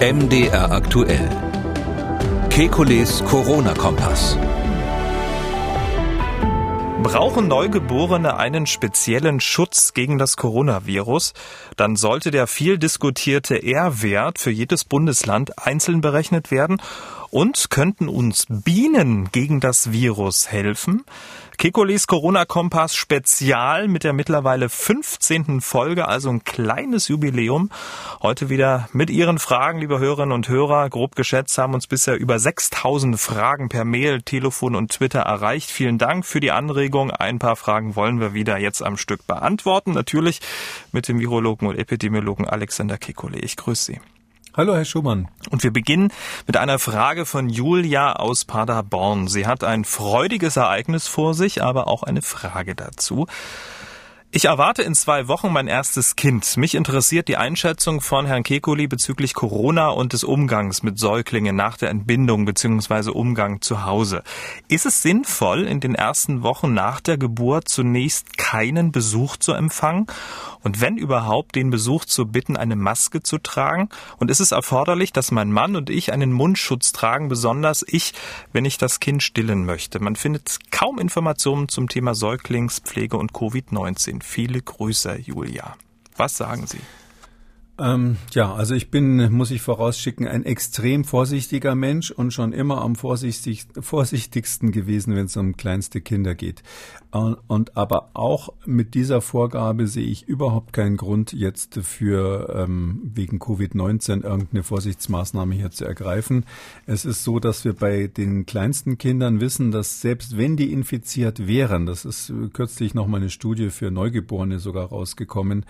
MDR aktuell. Kekules Corona-Kompass. Brauchen Neugeborene einen speziellen Schutz gegen das Coronavirus? Dann sollte der viel diskutierte R-Wert für jedes Bundesland einzeln berechnet werden. Und könnten uns Bienen gegen das Virus helfen? Kekules Corona-Kompass Spezial mit der mittlerweile 15. Folge, also ein kleines Jubiläum. Heute wieder mit Ihren Fragen, liebe Hörerinnen und Hörer. Grob geschätzt haben uns bisher über 6000 Fragen per Mail, Telefon und Twitter erreicht. Vielen Dank für die Anregung. Ein paar Fragen wollen wir wieder jetzt am Stück beantworten. Natürlich mit dem Virologen und Epidemiologen Alexander Kekule. Ich grüße Sie. Hallo, Herr Schumann. Und wir beginnen mit einer Frage von Julia aus Paderborn. Sie hat ein freudiges Ereignis vor sich, aber auch eine Frage dazu. Ich erwarte in zwei Wochen mein erstes Kind. Mich interessiert die Einschätzung von Herrn Kekuli bezüglich Corona und des Umgangs mit Säuglingen nach der Entbindung bzw. Umgang zu Hause. Ist es sinnvoll, in den ersten Wochen nach der Geburt zunächst keinen Besuch zu empfangen und wenn überhaupt den Besuch zu bitten, eine Maske zu tragen? Und ist es erforderlich, dass mein Mann und ich einen Mundschutz tragen, besonders ich, wenn ich das Kind stillen möchte? Man findet kaum Informationen zum Thema Säuglingspflege und Covid-19. Viele Grüße, Julia. Was sagen Sie? Ähm, ja, also ich bin, muss ich vorausschicken, ein extrem vorsichtiger Mensch und schon immer am vorsichtig, vorsichtigsten gewesen, wenn es um kleinste Kinder geht. Und, und aber auch mit dieser Vorgabe sehe ich überhaupt keinen Grund, jetzt für ähm, wegen Covid-19 irgendeine Vorsichtsmaßnahme hier zu ergreifen. Es ist so, dass wir bei den kleinsten Kindern wissen, dass selbst wenn die infiziert wären, das ist kürzlich noch mal eine Studie für Neugeborene sogar rausgekommen,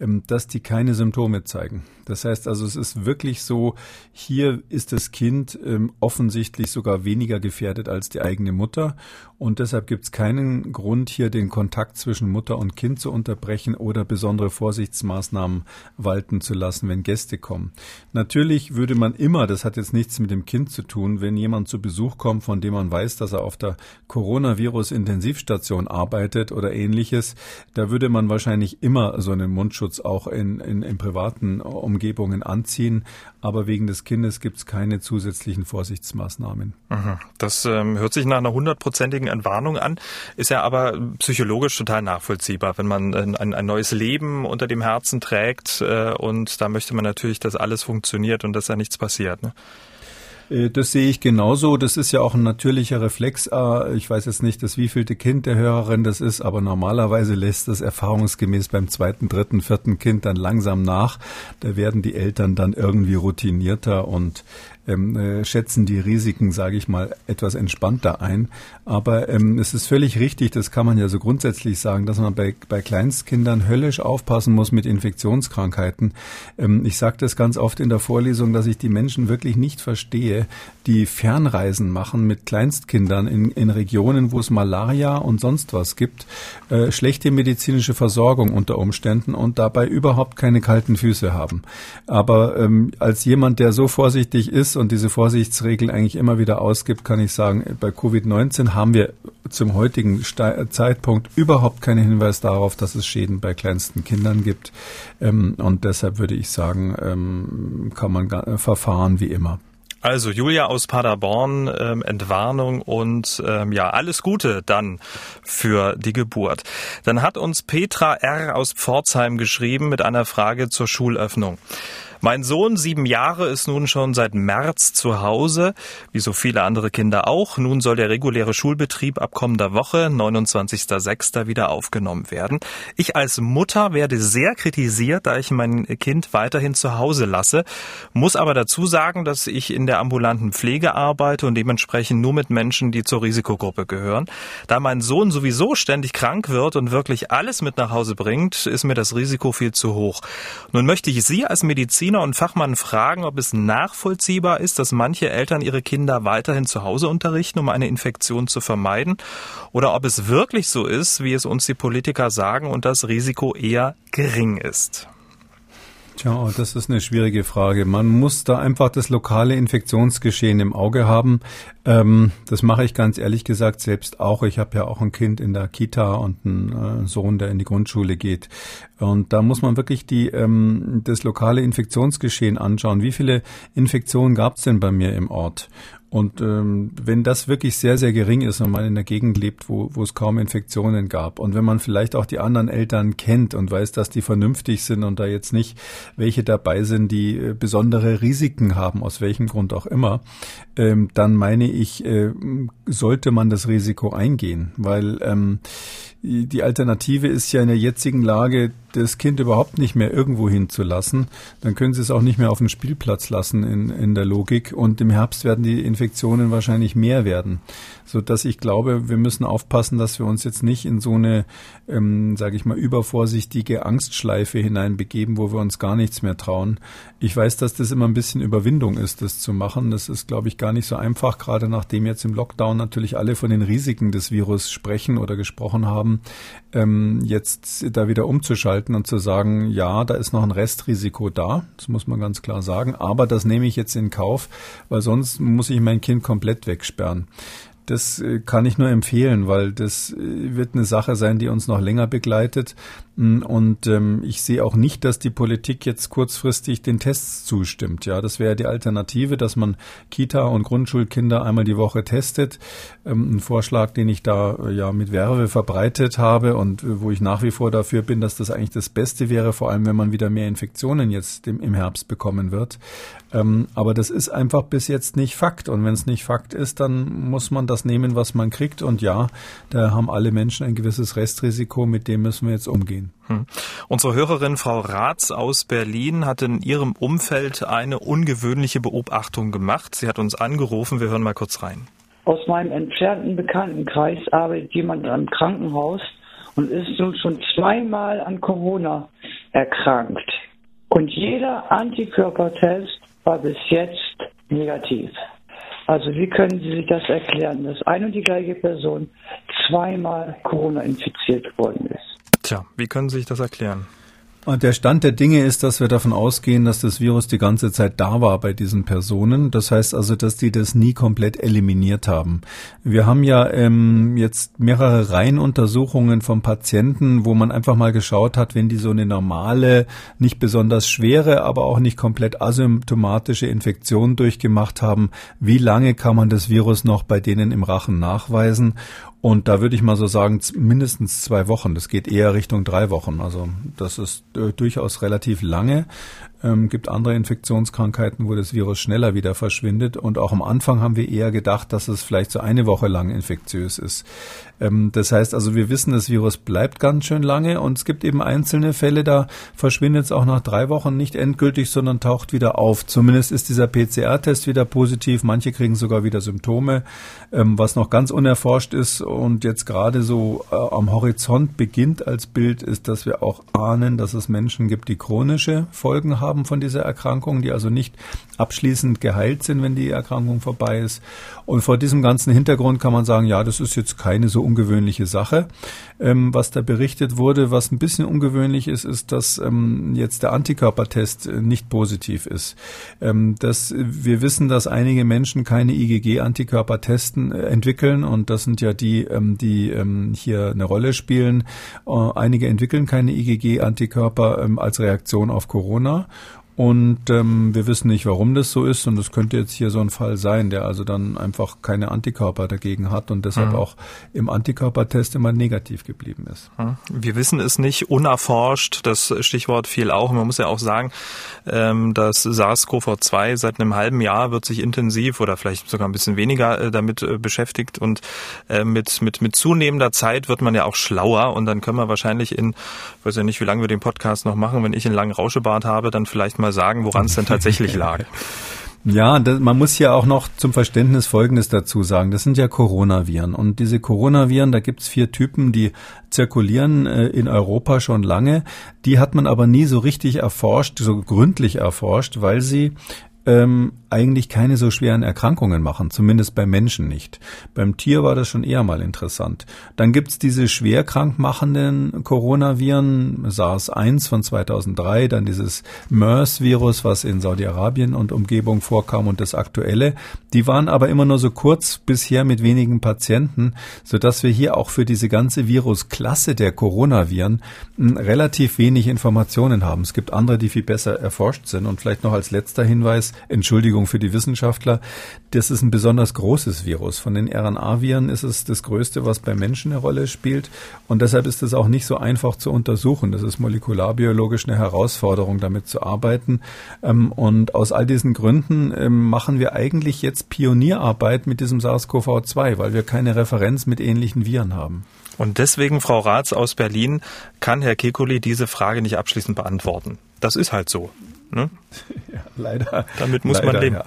ähm, dass die keine Symptome zeigen. Das heißt also, es ist wirklich so, hier ist das Kind ähm, offensichtlich sogar weniger gefährdet als die eigene Mutter. Und deshalb gibt es keinen Grund, hier den Kontakt zwischen Mutter und Kind zu unterbrechen oder besondere Vorsichtsmaßnahmen walten zu lassen, wenn Gäste kommen. Natürlich würde man immer, das hat jetzt nichts mit dem Kind zu tun, wenn jemand zu Besuch kommt, von dem man weiß, dass er auf der Coronavirus-Intensivstation arbeitet oder ähnliches, da würde man wahrscheinlich immer so einen Mundschutz auch in, in, in privaten Umgebungen anziehen. Aber wegen des Kindes gibt es keine zusätzlichen Vorsichtsmaßnahmen. Mhm. Das ähm, hört sich nach einer hundertprozentigen Entwarnung an, ist ja aber psychologisch total nachvollziehbar, wenn man ein, ein neues Leben unter dem Herzen trägt äh, und da möchte man natürlich, dass alles funktioniert und dass da nichts passiert. Ne? Äh, das sehe ich genauso. Das ist ja auch ein natürlicher Reflex. Äh, ich weiß jetzt nicht, das wievielte Kind der Hörerin das ist, aber normalerweise lässt das erfahrungsgemäß beim zweiten, dritten, vierten Kind dann langsam nach. Da werden die Eltern dann irgendwie routinierter und ähm, äh, schätzen die Risiken, sage ich mal, etwas entspannter ein. Aber ähm, es ist völlig richtig, das kann man ja so grundsätzlich sagen, dass man bei, bei Kleinstkindern höllisch aufpassen muss mit Infektionskrankheiten. Ähm, ich sage das ganz oft in der Vorlesung, dass ich die Menschen wirklich nicht verstehe, die Fernreisen machen mit Kleinstkindern in, in Regionen, wo es Malaria und sonst was gibt, äh, schlechte medizinische Versorgung unter Umständen und dabei überhaupt keine kalten Füße haben. Aber ähm, als jemand, der so vorsichtig ist, ist und diese Vorsichtsregeln eigentlich immer wieder ausgibt, kann ich sagen, bei Covid-19 haben wir zum heutigen Zeitpunkt überhaupt keinen Hinweis darauf, dass es Schäden bei kleinsten Kindern gibt. Ähm, und deshalb würde ich sagen, ähm, kann man verfahren wie immer. Also Julia aus Paderborn, ähm, Entwarnung und ähm, ja, alles Gute dann für die Geburt. Dann hat uns Petra R. aus Pforzheim geschrieben mit einer Frage zur Schulöffnung. Mein Sohn, sieben Jahre, ist nun schon seit März zu Hause, wie so viele andere Kinder auch. Nun soll der reguläre Schulbetrieb ab kommender Woche, 29.06. wieder aufgenommen werden. Ich als Mutter werde sehr kritisiert, da ich mein Kind weiterhin zu Hause lasse, muss aber dazu sagen, dass ich in der ambulanten Pflege arbeite und dementsprechend nur mit Menschen, die zur Risikogruppe gehören. Da mein Sohn sowieso ständig krank wird und wirklich alles mit nach Hause bringt, ist mir das Risiko viel zu hoch. Nun möchte ich Sie als Mediziner Mediziner und Fachmann fragen, ob es nachvollziehbar ist, dass manche Eltern ihre Kinder weiterhin zu Hause unterrichten, um eine Infektion zu vermeiden, oder ob es wirklich so ist, wie es uns die Politiker sagen und das Risiko eher gering ist. Tja, das ist eine schwierige Frage. Man muss da einfach das lokale Infektionsgeschehen im Auge haben. Ähm, das mache ich ganz ehrlich gesagt selbst auch. Ich habe ja auch ein Kind in der Kita und einen äh, Sohn, der in die Grundschule geht. Und da muss man wirklich die, ähm, das lokale Infektionsgeschehen anschauen. Wie viele Infektionen gab es denn bei mir im Ort? Und ähm, wenn das wirklich sehr, sehr gering ist und man in einer Gegend lebt, wo, wo es kaum Infektionen gab und wenn man vielleicht auch die anderen Eltern kennt und weiß, dass die vernünftig sind und da jetzt nicht welche dabei sind, die äh, besondere Risiken haben, aus welchem Grund auch immer, ähm, dann meine ich, äh, sollte man das Risiko eingehen, weil ähm, die Alternative ist ja in der jetzigen Lage, das Kind überhaupt nicht mehr irgendwo hinzulassen. Dann können Sie es auch nicht mehr auf dem Spielplatz lassen in, in der Logik. Und im Herbst werden die Infektionen wahrscheinlich mehr werden. So dass ich glaube, wir müssen aufpassen, dass wir uns jetzt nicht in so eine, ähm, sage ich mal, übervorsichtige Angstschleife hineinbegeben, wo wir uns gar nichts mehr trauen. Ich weiß, dass das immer ein bisschen Überwindung ist, das zu machen. Das ist, glaube ich, gar nicht so einfach, gerade nachdem jetzt im Lockdown natürlich alle von den Risiken des Virus sprechen oder gesprochen haben haben, ähm, jetzt da wieder umzuschalten und zu sagen, ja, da ist noch ein Restrisiko da, das muss man ganz klar sagen, aber das nehme ich jetzt in Kauf, weil sonst muss ich mein Kind komplett wegsperren. Das äh, kann ich nur empfehlen, weil das äh, wird eine Sache sein, die uns noch länger begleitet. Mm, und ähm, ich sehe auch nicht, dass die Politik jetzt kurzfristig den Tests zustimmt. Ja, das wäre die Alternative, dass man Kita und Grundschulkinder einmal die Woche testet. Ähm, ein Vorschlag, den ich da äh, ja mit Werbe verbreitet habe und wo ich nach wie vor dafür bin, dass das eigentlich das Beste wäre, vor allem wenn man wieder mehr Infektionen jetzt im, im Herbst bekommen wird. Ähm, aber das ist einfach bis jetzt nicht Fakt. Und wenn es nicht Fakt ist, dann muss man das nehmen, was man kriegt. Und ja, da haben alle Menschen ein gewisses Restrisiko, mit dem müssen wir jetzt umgehen. Hm. Unsere Hörerin Frau Ratz aus Berlin hat in ihrem Umfeld eine ungewöhnliche Beobachtung gemacht. Sie hat uns angerufen. Wir hören mal kurz rein. Aus meinem entfernten Bekanntenkreis arbeitet jemand am Krankenhaus und ist nun schon zweimal an Corona erkrankt. Und jeder Antikörpertest war bis jetzt negativ. Also wie können Sie sich das erklären, dass eine und die gleiche Person zweimal Corona infiziert worden ist? Tja, wie können Sie sich das erklären? Und der Stand der Dinge ist, dass wir davon ausgehen, dass das Virus die ganze Zeit da war bei diesen Personen. Das heißt also, dass die das nie komplett eliminiert haben. Wir haben ja ähm, jetzt mehrere Reihenuntersuchungen von Patienten, wo man einfach mal geschaut hat, wenn die so eine normale, nicht besonders schwere, aber auch nicht komplett asymptomatische Infektion durchgemacht haben, wie lange kann man das Virus noch bei denen im Rachen nachweisen? Und da würde ich mal so sagen, mindestens zwei Wochen. Das geht eher Richtung drei Wochen. Also das ist äh, durchaus relativ lange. Ähm, gibt andere Infektionskrankheiten, wo das Virus schneller wieder verschwindet. Und auch am Anfang haben wir eher gedacht, dass es vielleicht so eine Woche lang infektiös ist. Ähm, das heißt also, wir wissen, das Virus bleibt ganz schön lange und es gibt eben einzelne Fälle, da verschwindet es auch nach drei Wochen nicht endgültig, sondern taucht wieder auf. Zumindest ist dieser PCR-Test wieder positiv. Manche kriegen sogar wieder Symptome, ähm, was noch ganz unerforscht ist und jetzt gerade so äh, am Horizont beginnt als Bild, ist, dass wir auch ahnen, dass es Menschen gibt, die chronische Folgen haben von dieser Erkrankung, die also nicht abschließend geheilt sind, wenn die Erkrankung vorbei ist. Und vor diesem ganzen Hintergrund kann man sagen, ja, das ist jetzt keine so ungewöhnliche Sache. Ähm, was da berichtet wurde, was ein bisschen ungewöhnlich ist, ist, dass ähm, jetzt der Antikörpertest äh, nicht positiv ist. Ähm, dass wir wissen, dass einige Menschen keine IgG-Antikörper testen, äh, entwickeln und das sind ja die, ähm, die ähm, hier eine Rolle spielen. Äh, einige entwickeln keine IgG-Antikörper ähm, als Reaktion auf Corona und ähm, wir wissen nicht, warum das so ist. Und es könnte jetzt hier so ein Fall sein, der also dann einfach keine Antikörper dagegen hat und deshalb mhm. auch im Antikörpertest immer negativ geblieben ist. Mhm. Wir wissen es nicht, unerforscht. Das Stichwort fiel auch. Man muss ja auch sagen, ähm, dass SARS-CoV-2 seit einem halben Jahr wird sich intensiv oder vielleicht sogar ein bisschen weniger äh, damit äh, beschäftigt. Und äh, mit, mit, mit zunehmender Zeit wird man ja auch schlauer. Und dann können wir wahrscheinlich in, ich weiß ja nicht, wie lange wir den Podcast noch machen, wenn ich einen langen Rauschebart habe, dann vielleicht mal sagen, woran es denn tatsächlich lag. Ja, das, man muss hier auch noch zum Verständnis Folgendes dazu sagen. Das sind ja Coronaviren. Und diese Coronaviren, da gibt's vier Typen, die zirkulieren äh, in Europa schon lange. Die hat man aber nie so richtig erforscht, so gründlich erforscht, weil sie ähm, eigentlich keine so schweren Erkrankungen machen, zumindest bei Menschen nicht. Beim Tier war das schon eher mal interessant. Dann gibt's diese schwer krank machenden Coronaviren, SARS-1 von 2003, dann dieses MERS-Virus, was in Saudi-Arabien und Umgebung vorkam und das aktuelle. Die waren aber immer nur so kurz bisher mit wenigen Patienten, sodass wir hier auch für diese ganze Virusklasse der Coronaviren hm, relativ wenig Informationen haben. Es gibt andere, die viel besser erforscht sind. Und vielleicht noch als letzter Hinweis, Entschuldigung für die Wissenschaftler, das ist ein besonders großes Virus. Von den RNA-Viren ist es das größte, was bei Menschen eine Rolle spielt. Und deshalb ist es auch nicht so einfach zu untersuchen. Das ist molekularbiologisch eine Herausforderung, damit zu arbeiten. Ähm, und aus all diesen Gründen ähm, machen wir eigentlich jetzt Pionierarbeit mit diesem SARS-CoV-2, weil wir keine Referenz mit ähnlichen Viren haben. Und deswegen, Frau Ratz aus Berlin, kann Herr Kekulé diese Frage nicht abschließend beantworten. Das ist halt so. Ne? Ja, leider. Damit muss leider, man leben. Ja.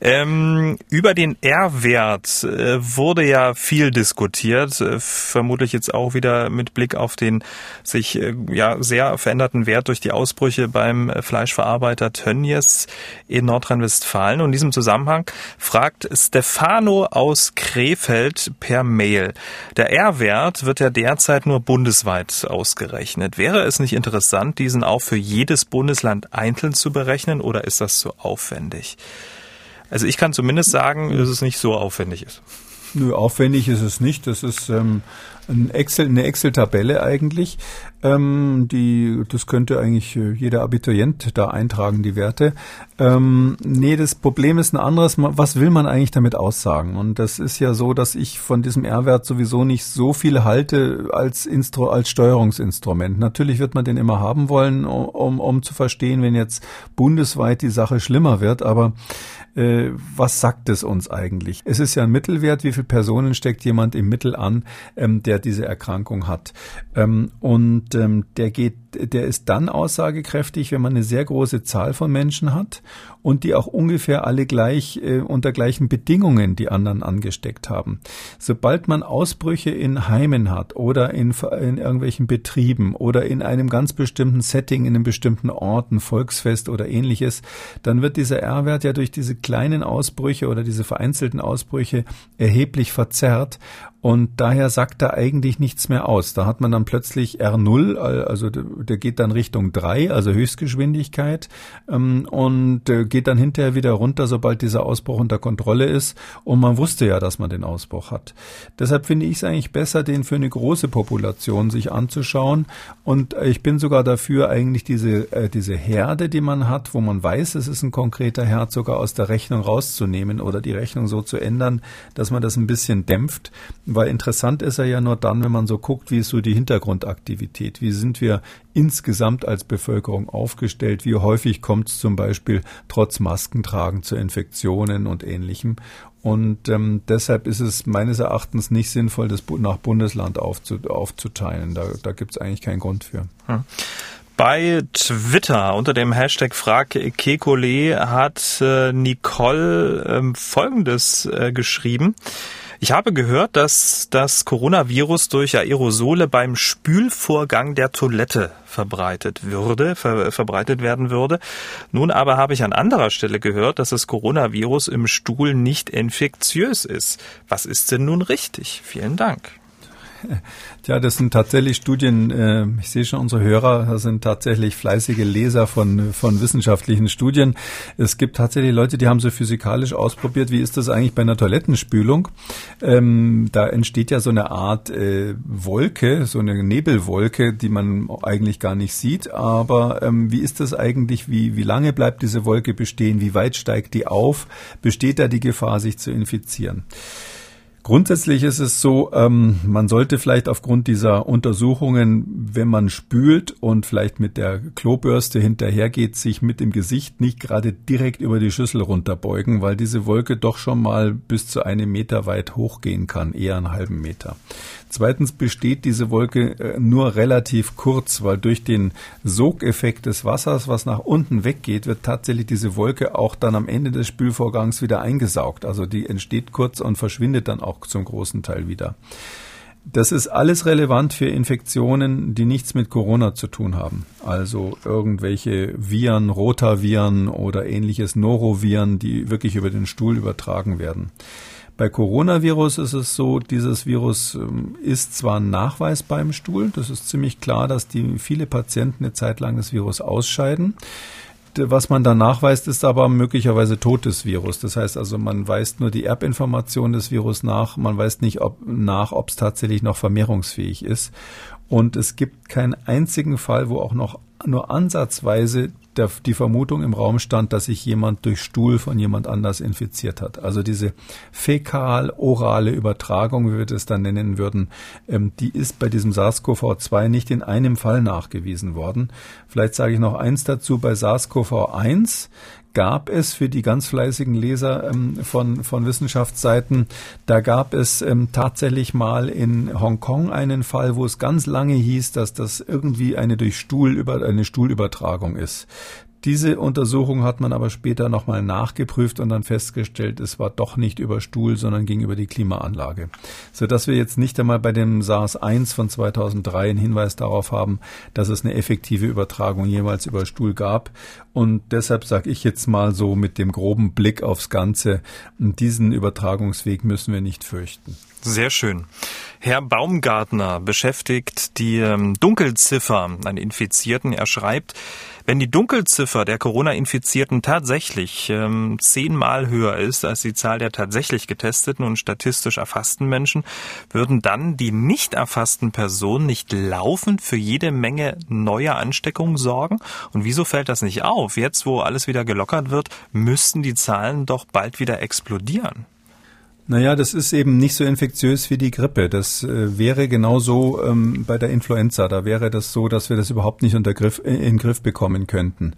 Ähm, über den R-Wert äh, wurde ja viel diskutiert, äh, vermutlich jetzt auch wieder mit Blick auf den sich äh, ja sehr veränderten Wert durch die Ausbrüche beim Fleischverarbeiter Tönnies in Nordrhein-Westfalen. Und in diesem Zusammenhang fragt Stefano aus Krefeld per Mail. Der R-Wert wird ja derzeit nur bundesweit ausgerechnet. Wäre es nicht interessant, diesen auch für jedes Bundesland einzeln zu berechnen oder ist das zu aufwendig? Also ich kann zumindest sagen, dass es nicht so aufwendig ist. Nö, aufwendig ist es nicht. Das ist ähm, ein Excel, eine Excel-Tabelle eigentlich. Ähm, die, das könnte eigentlich äh, jeder Abiturient da eintragen, die Werte. Ähm, nee, das Problem ist ein anderes. Was will man eigentlich damit aussagen? Und das ist ja so, dass ich von diesem R-Wert sowieso nicht so viel halte als, Instru als Steuerungsinstrument. Natürlich wird man den immer haben wollen, um, um zu verstehen, wenn jetzt bundesweit die Sache schlimmer wird. Aber äh, was sagt es uns eigentlich? Es ist ja ein Mittelwert, wie viele Personen steckt jemand im Mittel an, ähm, der diese Erkrankung hat. Ähm, und ähm, der geht, der ist dann aussagekräftig, wenn man eine sehr große Zahl von Menschen hat und die auch ungefähr alle gleich äh, unter gleichen Bedingungen die anderen angesteckt haben. Sobald man Ausbrüche in Heimen hat oder in, in irgendwelchen Betrieben oder in einem ganz bestimmten Setting, in einem bestimmten Ort, ein Volksfest oder ähnliches, dann wird dieser R-Wert ja durch diese kleinen Ausbrüche oder diese vereinzelten Ausbrüche erheblich verzerrt und daher sagt er eigentlich nichts mehr aus. Da hat man dann plötzlich R0, also der geht dann Richtung 3, also Höchstgeschwindigkeit, ähm, und äh, geht dann hinterher wieder runter, sobald dieser Ausbruch unter Kontrolle ist. Und man wusste ja, dass man den Ausbruch hat. Deshalb finde ich es eigentlich besser, den für eine große Population sich anzuschauen. Und ich bin sogar dafür, eigentlich diese, äh, diese Herde, die man hat, wo man weiß, es ist ein konkreter Herd, sogar aus der Rechnung rauszunehmen oder die Rechnung so zu ändern, dass man das ein bisschen dämpft weil interessant ist er ja nur dann, wenn man so guckt, wie ist so die Hintergrundaktivität, wie sind wir insgesamt als Bevölkerung aufgestellt, wie häufig kommt es zum Beispiel trotz Maskentragen zu Infektionen und ähnlichem. Und ähm, deshalb ist es meines Erachtens nicht sinnvoll, das nach Bundesland aufzu aufzuteilen. Da, da gibt es eigentlich keinen Grund für. Hm. Bei Twitter unter dem Hashtag Frag Kekole hat äh, Nicole äh, Folgendes äh, geschrieben. Ich habe gehört, dass das Coronavirus durch Aerosole beim Spülvorgang der Toilette verbreitet würde, ver verbreitet werden würde. Nun aber habe ich an anderer Stelle gehört, dass das Coronavirus im Stuhl nicht infektiös ist. Was ist denn nun richtig? Vielen Dank. Ja, das sind tatsächlich Studien, äh, ich sehe schon, unsere Hörer sind tatsächlich fleißige Leser von, von wissenschaftlichen Studien. Es gibt tatsächlich Leute, die haben so physikalisch ausprobiert, wie ist das eigentlich bei einer Toilettenspülung? Ähm, da entsteht ja so eine Art äh, Wolke, so eine Nebelwolke, die man eigentlich gar nicht sieht. Aber ähm, wie ist das eigentlich? Wie, wie lange bleibt diese Wolke bestehen? Wie weit steigt die auf? Besteht da die Gefahr, sich zu infizieren? Grundsätzlich ist es so, ähm, man sollte vielleicht aufgrund dieser Untersuchungen, wenn man spült und vielleicht mit der Klobürste hinterhergeht, sich mit dem Gesicht nicht gerade direkt über die Schüssel runterbeugen, weil diese Wolke doch schon mal bis zu einem Meter weit hochgehen kann, eher einen halben Meter. Zweitens besteht diese Wolke äh, nur relativ kurz, weil durch den Sogeffekt des Wassers, was nach unten weggeht, wird tatsächlich diese Wolke auch dann am Ende des Spülvorgangs wieder eingesaugt. Also die entsteht kurz und verschwindet dann auch zum großen Teil wieder. Das ist alles relevant für Infektionen, die nichts mit Corona zu tun haben. Also irgendwelche Viren, Rotaviren oder ähnliches Noroviren, die wirklich über den Stuhl übertragen werden. Bei Coronavirus ist es so, dieses Virus ähm, ist zwar nachweisbar im Stuhl, das ist ziemlich klar, dass die viele Patienten eine Zeit lang das Virus ausscheiden. Was man da nachweist, ist aber möglicherweise totes Virus. Das heißt also, man weist nur die Erbinformation des Virus nach. Man weiß nicht ob, nach, ob es tatsächlich noch vermehrungsfähig ist. Und es gibt keinen einzigen Fall, wo auch noch nur ansatzweise der, die Vermutung im Raum stand, dass sich jemand durch Stuhl von jemand anders infiziert hat. Also diese fäkal-orale Übertragung, wie wir das dann nennen würden, ähm, die ist bei diesem SARS-CoV-2 nicht in einem Fall nachgewiesen worden. Vielleicht sage ich noch eins dazu. Bei SARS-CoV-1 gab es für die ganz fleißigen Leser ähm, von, von Wissenschaftsseiten, da gab es ähm, tatsächlich mal in Hongkong einen Fall, wo es ganz lange hieß, dass das irgendwie eine durch Stuhl über eine Stuhlübertragung ist. Diese Untersuchung hat man aber später nochmal nachgeprüft und dann festgestellt, es war doch nicht über Stuhl, sondern ging über die Klimaanlage. Sodass wir jetzt nicht einmal bei dem SARS-1 von 2003 einen Hinweis darauf haben, dass es eine effektive Übertragung jemals über Stuhl gab. Und deshalb sage ich jetzt mal so mit dem groben Blick aufs Ganze, diesen Übertragungsweg müssen wir nicht fürchten. Sehr schön. Herr Baumgartner beschäftigt die ähm, Dunkelziffer an Infizierten. Er schreibt, wenn die Dunkelziffer der Corona-Infizierten tatsächlich ähm, zehnmal höher ist als die Zahl der tatsächlich getesteten und statistisch erfassten Menschen, würden dann die nicht erfassten Personen nicht laufend für jede Menge neuer Ansteckungen sorgen? Und wieso fällt das nicht auf? Jetzt, wo alles wieder gelockert wird, müssten die Zahlen doch bald wieder explodieren. Naja, das ist eben nicht so infektiös wie die Grippe. Das äh, wäre genauso ähm, bei der Influenza. Da wäre das so, dass wir das überhaupt nicht unter Griff, äh, in Griff bekommen könnten.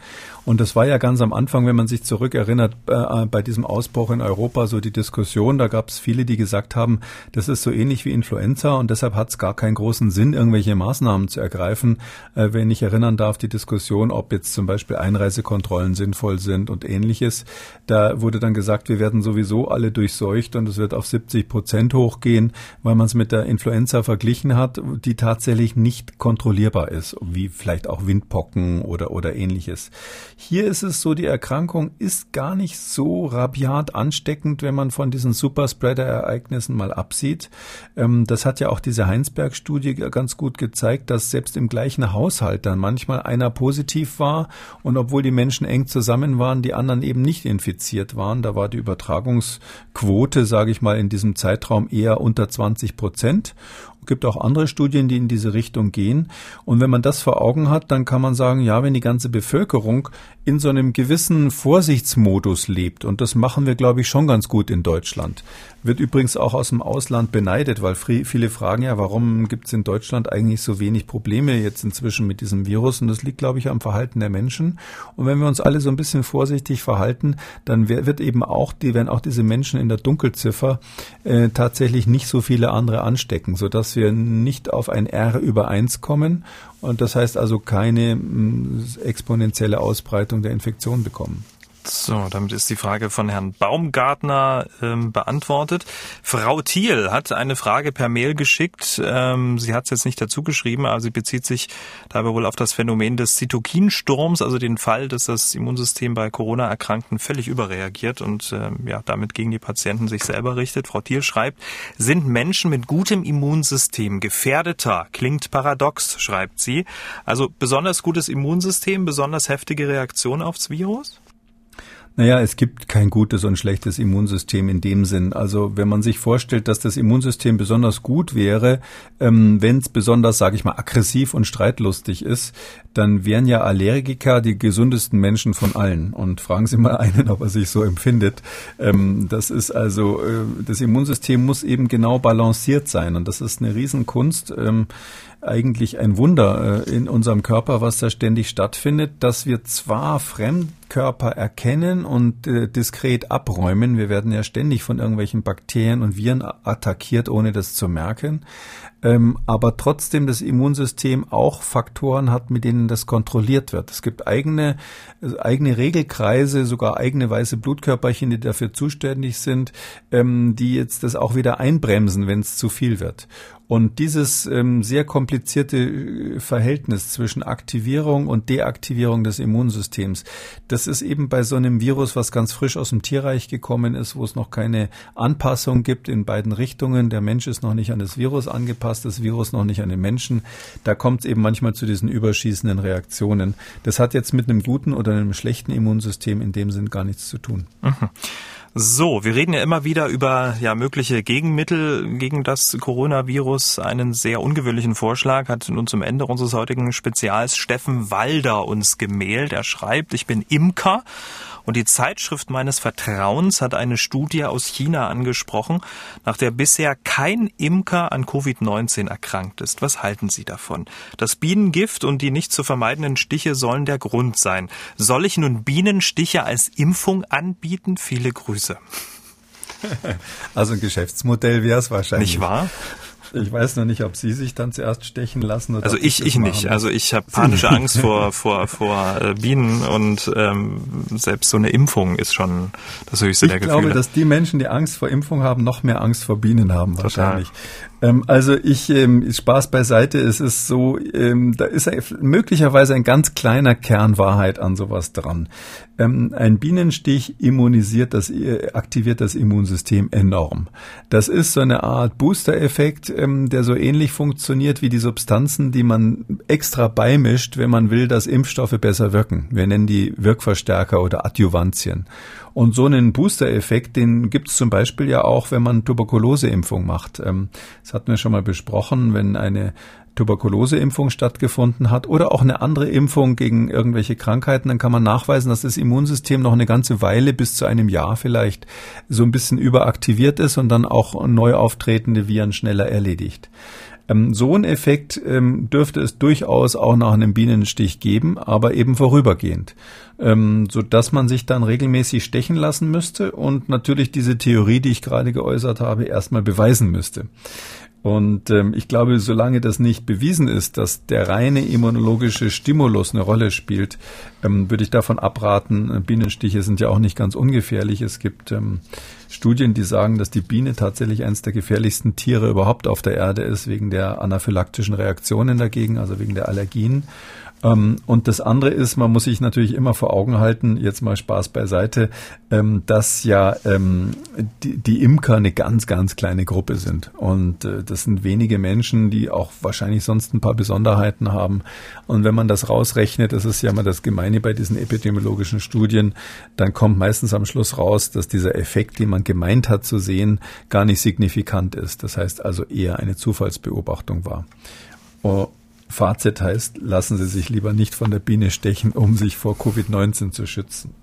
Und das war ja ganz am Anfang, wenn man sich zurückerinnert, äh, bei diesem Ausbruch in Europa so die Diskussion. Da gab es viele, die gesagt haben, das ist so ähnlich wie Influenza und deshalb hat es gar keinen großen Sinn, irgendwelche Maßnahmen zu ergreifen. Äh, wenn ich erinnern darf, die Diskussion, ob jetzt zum Beispiel Einreisekontrollen sinnvoll sind und ähnliches. Da wurde dann gesagt, wir werden sowieso alle durchseucht und es wird auf 70 Prozent hochgehen, weil man es mit der Influenza verglichen hat, die tatsächlich nicht kontrollierbar ist, wie vielleicht auch Windpocken oder, oder ähnliches. Hier ist es so, die Erkrankung ist gar nicht so rabiat ansteckend, wenn man von diesen Superspreader-Ereignissen mal absieht. Ähm, das hat ja auch diese Heinsberg-Studie ganz gut gezeigt, dass selbst im gleichen Haushalt dann manchmal einer positiv war und obwohl die Menschen eng zusammen waren, die anderen eben nicht infiziert waren. Da war die Übertragungsquote, sage ich mal, in diesem Zeitraum eher unter 20 Prozent gibt auch andere Studien, die in diese Richtung gehen. Und wenn man das vor Augen hat, dann kann man sagen, ja, wenn die ganze Bevölkerung in so einem gewissen Vorsichtsmodus lebt, und das machen wir, glaube ich, schon ganz gut in Deutschland, wird übrigens auch aus dem Ausland beneidet, weil viele fragen ja, warum gibt es in Deutschland eigentlich so wenig Probleme jetzt inzwischen mit diesem Virus? Und das liegt, glaube ich, am Verhalten der Menschen. Und wenn wir uns alle so ein bisschen vorsichtig verhalten, dann wird eben auch, die werden auch diese Menschen in der Dunkelziffer äh, tatsächlich nicht so viele andere anstecken, sodass dass wir nicht auf ein R über 1 kommen und das heißt also keine mm, exponentielle Ausbreitung der Infektion bekommen. So, damit ist die Frage von Herrn Baumgartner ähm, beantwortet. Frau Thiel hat eine Frage per Mail geschickt. Ähm, sie hat es jetzt nicht dazu geschrieben, aber sie bezieht sich dabei wohl auf das Phänomen des Zytokinsturms, also den Fall, dass das Immunsystem bei Corona-Erkrankten völlig überreagiert und ähm, ja damit gegen die Patienten sich selber richtet. Frau Thiel schreibt, sind Menschen mit gutem Immunsystem gefährdeter? Klingt paradox, schreibt sie. Also besonders gutes Immunsystem, besonders heftige Reaktion aufs Virus? Naja, es gibt kein gutes und schlechtes Immunsystem in dem Sinn. Also wenn man sich vorstellt, dass das Immunsystem besonders gut wäre, ähm, wenn es besonders, sage ich mal, aggressiv und streitlustig ist, dann wären ja Allergiker die gesundesten Menschen von allen. Und fragen Sie mal einen, ob er sich so empfindet. Ähm, das ist also, äh, das Immunsystem muss eben genau balanciert sein. Und das ist eine Riesenkunst. Ähm, eigentlich ein Wunder äh, in unserem Körper, was da ständig stattfindet, dass wir zwar Fremdkörper erkennen und äh, diskret abräumen, wir werden ja ständig von irgendwelchen Bakterien und Viren attackiert, ohne das zu merken, ähm, aber trotzdem das Immunsystem auch Faktoren hat, mit denen das kontrolliert wird. Es gibt eigene, also eigene Regelkreise, sogar eigene weiße Blutkörperchen, die dafür zuständig sind, ähm, die jetzt das auch wieder einbremsen, wenn es zu viel wird. Und dieses ähm, sehr komplizierte äh, Verhältnis zwischen Aktivierung und Deaktivierung des Immunsystems, das ist eben bei so einem Virus, was ganz frisch aus dem Tierreich gekommen ist, wo es noch keine Anpassung gibt in beiden Richtungen. Der Mensch ist noch nicht an das Virus angepasst, das Virus noch nicht an den Menschen. Da kommt es eben manchmal zu diesen überschießenden Reaktionen. Das hat jetzt mit einem guten oder einem schlechten Immunsystem in dem Sinn gar nichts zu tun. Mhm. So, wir reden ja immer wieder über ja mögliche Gegenmittel gegen das Coronavirus. Einen sehr ungewöhnlichen Vorschlag hat nun zum Ende unseres heutigen Spezials Steffen Walder uns gemailt. Er schreibt, ich bin Imker und die Zeitschrift meines Vertrauens hat eine Studie aus China angesprochen, nach der bisher kein Imker an Covid-19 erkrankt ist. Was halten Sie davon? Das Bienengift und die nicht zu vermeidenden Stiche sollen der Grund sein. Soll ich nun Bienenstiche als Impfung anbieten? Viele Grüße. Also ein Geschäftsmodell wäre es wahrscheinlich. Nicht wahr? Ich weiß noch nicht, ob Sie sich dann zuerst stechen lassen. Oder also ich, ich nicht. Also ich habe panische Angst vor vor vor äh, Bienen und ähm, selbst so eine Impfung ist schon das höchste ich der Gefühle. Ich glaube, dass die Menschen, die Angst vor Impfung haben, noch mehr Angst vor Bienen haben wahrscheinlich. Ähm, also ich ähm, Spaß beiseite. Es ist so, ähm, da ist möglicherweise ein ganz kleiner Kern Wahrheit an sowas dran. Ein Bienenstich immunisiert das, äh, aktiviert das Immunsystem enorm. Das ist so eine Art Booster-Effekt, der so ähnlich funktioniert wie die Substanzen, die man extra beimischt, wenn man will, dass Impfstoffe besser wirken. Wir nennen die Wirkverstärker oder Adjuvantien. Und so einen Booster-Effekt, den gibt es zum Beispiel ja auch, wenn man Tuberkuloseimpfung macht. Ähm, das hatten wir schon mal besprochen, wenn eine Tuberkuloseimpfung stattgefunden hat oder auch eine andere Impfung gegen irgendwelche Krankheiten, dann kann man nachweisen, dass das Immunsystem noch eine ganze Weile bis zu einem Jahr vielleicht so ein bisschen überaktiviert ist und dann auch neu auftretende Viren schneller erledigt. Ähm, so ein Effekt ähm, dürfte es durchaus auch nach einem Bienenstich geben, aber eben vorübergehend, ähm, so dass man sich dann regelmäßig stechen lassen müsste und natürlich diese Theorie, die ich gerade geäußert habe, erstmal beweisen müsste. Und ähm, ich glaube, solange das nicht bewiesen ist, dass der reine immunologische Stimulus eine Rolle spielt, ähm, würde ich davon abraten. Bienenstiche sind ja auch nicht ganz ungefährlich. Es gibt ähm, Studien, die sagen, dass die Biene tatsächlich eines der gefährlichsten Tiere überhaupt auf der Erde ist, wegen der anaphylaktischen Reaktionen dagegen, also wegen der Allergien. Ähm, und das andere ist, man muss sich natürlich immer vor Augen halten, jetzt mal Spaß beiseite, ähm, dass ja ähm, die, die Imker eine ganz, ganz kleine Gruppe sind. Und äh, das sind wenige Menschen, die auch wahrscheinlich sonst ein paar Besonderheiten haben. Und wenn man das rausrechnet, das ist ja immer das Gemeine bei diesen epidemiologischen Studien, dann kommt meistens am Schluss raus, dass dieser Effekt, den man gemeint hat zu sehen, gar nicht signifikant ist. Das heißt also eher eine Zufallsbeobachtung war. Oh, Fazit heißt, lassen Sie sich lieber nicht von der Biene stechen, um sich vor Covid-19 zu schützen.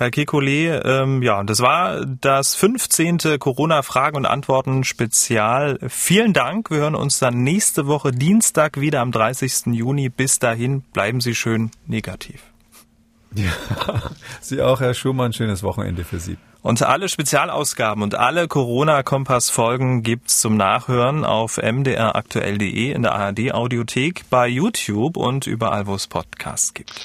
Herr Kekulé, ähm, ja, das war das 15. Corona-Fragen und Antworten Spezial. Vielen Dank. Wir hören uns dann nächste Woche Dienstag wieder am 30. Juni. Bis dahin bleiben Sie schön negativ. Ja, Sie auch, Herr Schumann. Schönes Wochenende für Sie. Und alle Spezialausgaben und alle Corona-Kompass-Folgen gibt's zum Nachhören auf mdraktuell.de in der ARD-Audiothek, bei YouTube und überall, wo es Podcasts gibt.